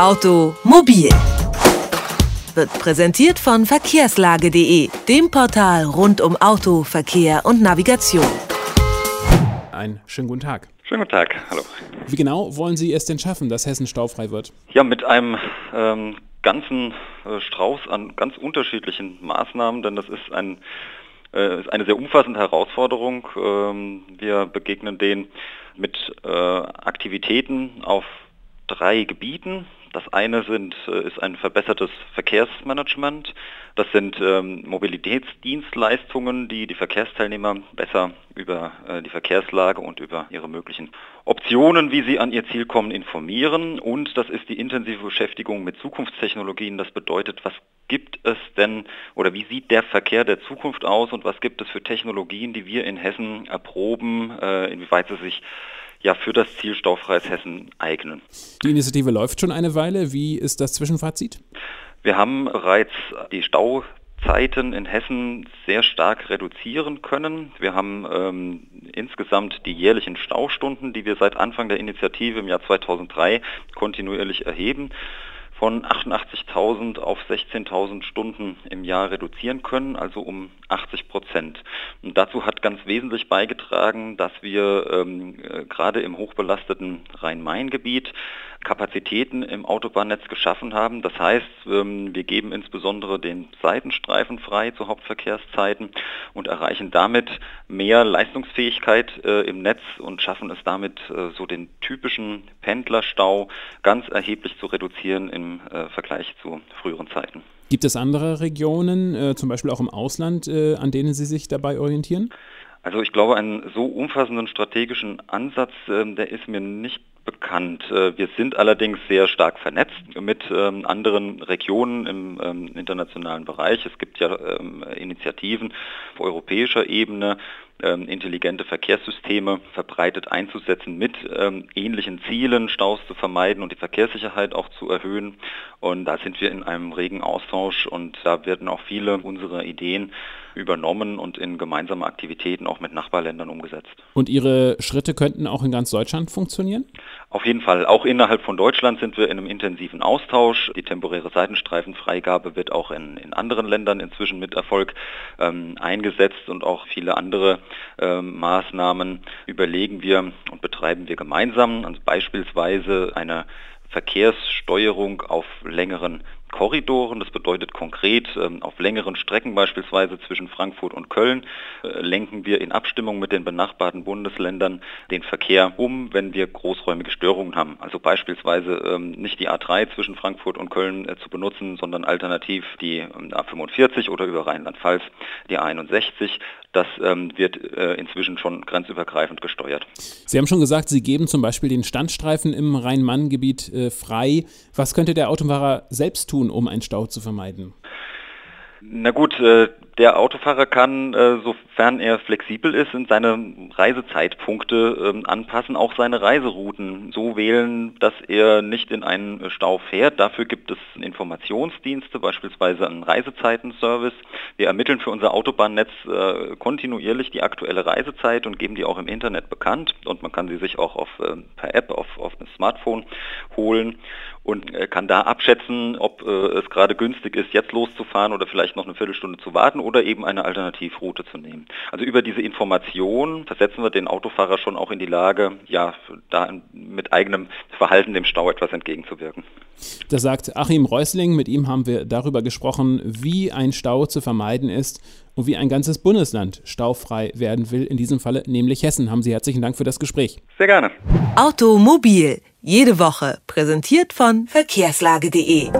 Automobil wird präsentiert von verkehrslage.de, dem Portal rund um Auto, Verkehr und Navigation. Einen schönen guten Tag. Schönen guten Tag, hallo. Wie genau wollen Sie es denn schaffen, dass Hessen staufrei wird? Ja, mit einem ähm, ganzen äh, Strauß an ganz unterschiedlichen Maßnahmen, denn das ist, ein, äh, ist eine sehr umfassende Herausforderung. Ähm, wir begegnen denen mit äh, Aktivitäten auf drei Gebieten. Das eine sind, äh, ist ein verbessertes Verkehrsmanagement. Das sind ähm, Mobilitätsdienstleistungen, die die Verkehrsteilnehmer besser über äh, die Verkehrslage und über ihre möglichen Optionen, wie sie an ihr Ziel kommen, informieren. Und das ist die intensive Beschäftigung mit Zukunftstechnologien. Das bedeutet, was gibt es denn oder wie sieht der Verkehr der Zukunft aus und was gibt es für Technologien, die wir in Hessen erproben, äh, inwieweit sie sich ja für das Ziel staufreies Hessen eignen. Die Initiative läuft schon eine Weile. Wie ist das Zwischenfazit? Wir haben bereits die Stauzeiten in Hessen sehr stark reduzieren können. Wir haben ähm, insgesamt die jährlichen Staustunden, die wir seit Anfang der Initiative im Jahr 2003 kontinuierlich erheben, von 88.000 auf 16.000 Stunden im Jahr reduzieren können, also um 80 Prozent. Und dazu hat ganz wesentlich beigetragen, dass wir ähm, äh, gerade im hochbelasteten Rhein-Main-Gebiet Kapazitäten im Autobahnnetz geschaffen haben. Das heißt, ähm, wir geben insbesondere den Seitenstreifen frei zu Hauptverkehrszeiten und erreichen damit mehr Leistungsfähigkeit äh, im Netz und schaffen es damit, äh, so den typischen Pendlerstau ganz erheblich zu reduzieren im äh, Vergleich zu früheren Zeiten. Gibt es andere Regionen, zum Beispiel auch im Ausland, an denen Sie sich dabei orientieren? Also ich glaube, einen so umfassenden strategischen Ansatz, ähm, der ist mir nicht bekannt. Äh, wir sind allerdings sehr stark vernetzt mit ähm, anderen Regionen im ähm, internationalen Bereich. Es gibt ja ähm, Initiativen auf europäischer Ebene, intelligente Verkehrssysteme verbreitet einzusetzen mit ähm, ähnlichen Zielen, Staus zu vermeiden und die Verkehrssicherheit auch zu erhöhen. Und da sind wir in einem regen Austausch und da werden auch viele unserer Ideen übernommen und in gemeinsame Aktivitäten auch mit Nachbarländern umgesetzt. Und Ihre Schritte könnten auch in ganz Deutschland funktionieren? Auf jeden Fall. Auch innerhalb von Deutschland sind wir in einem intensiven Austausch. Die temporäre Seitenstreifenfreigabe wird auch in, in anderen Ländern inzwischen mit Erfolg ähm, eingesetzt und auch viele andere ähm, Maßnahmen überlegen wir und betreiben wir gemeinsam. Also beispielsweise eine Verkehrssteuerung auf längeren Korridoren. Das bedeutet konkret, ähm, auf längeren Strecken beispielsweise zwischen Frankfurt und Köln äh, lenken wir in Abstimmung mit den benachbarten Bundesländern den Verkehr um, wenn wir großräumige Störungen haben. Also beispielsweise ähm, nicht die A3 zwischen Frankfurt und Köln äh, zu benutzen, sondern alternativ die ähm, A45 oder über Rheinland-Pfalz die A61. Das wird äh, inzwischen schon grenzübergreifend gesteuert. Sie haben schon gesagt, Sie geben zum Beispiel den Standstreifen im Rhein-Main-Gebiet frei. Was könnte der Autofahrer selbst tun? Tun, um einen Stau zu vermeiden? Na gut, äh, der Autofahrer kann, äh, sofern er flexibel ist, in seine Reisezeitpunkte ähm, anpassen, auch seine Reiserouten so wählen, dass er nicht in einen Stau fährt. Dafür gibt es Informationsdienste, beispielsweise einen Reisezeitenservice. Wir ermitteln für unser Autobahnnetz äh, kontinuierlich die aktuelle Reisezeit und geben die auch im Internet bekannt. Und man kann sie sich auch auf, per App auf, auf dem Smartphone holen und kann da abschätzen, ob es gerade günstig ist, jetzt loszufahren oder vielleicht noch eine Viertelstunde zu warten oder eben eine Alternativroute zu nehmen. Also über diese Information versetzen wir den Autofahrer schon auch in die Lage, ja, da mit eigenem Verhalten dem Stau etwas entgegenzuwirken. Das sagt Achim Reusling. Mit ihm haben wir darüber gesprochen, wie ein Stau zu vermeiden ist und wie ein ganzes Bundesland staufrei werden will. In diesem Falle nämlich Hessen. Haben Sie herzlichen Dank für das Gespräch. Sehr gerne. Automobil. Jede Woche. Präsentiert von verkehrslage.de.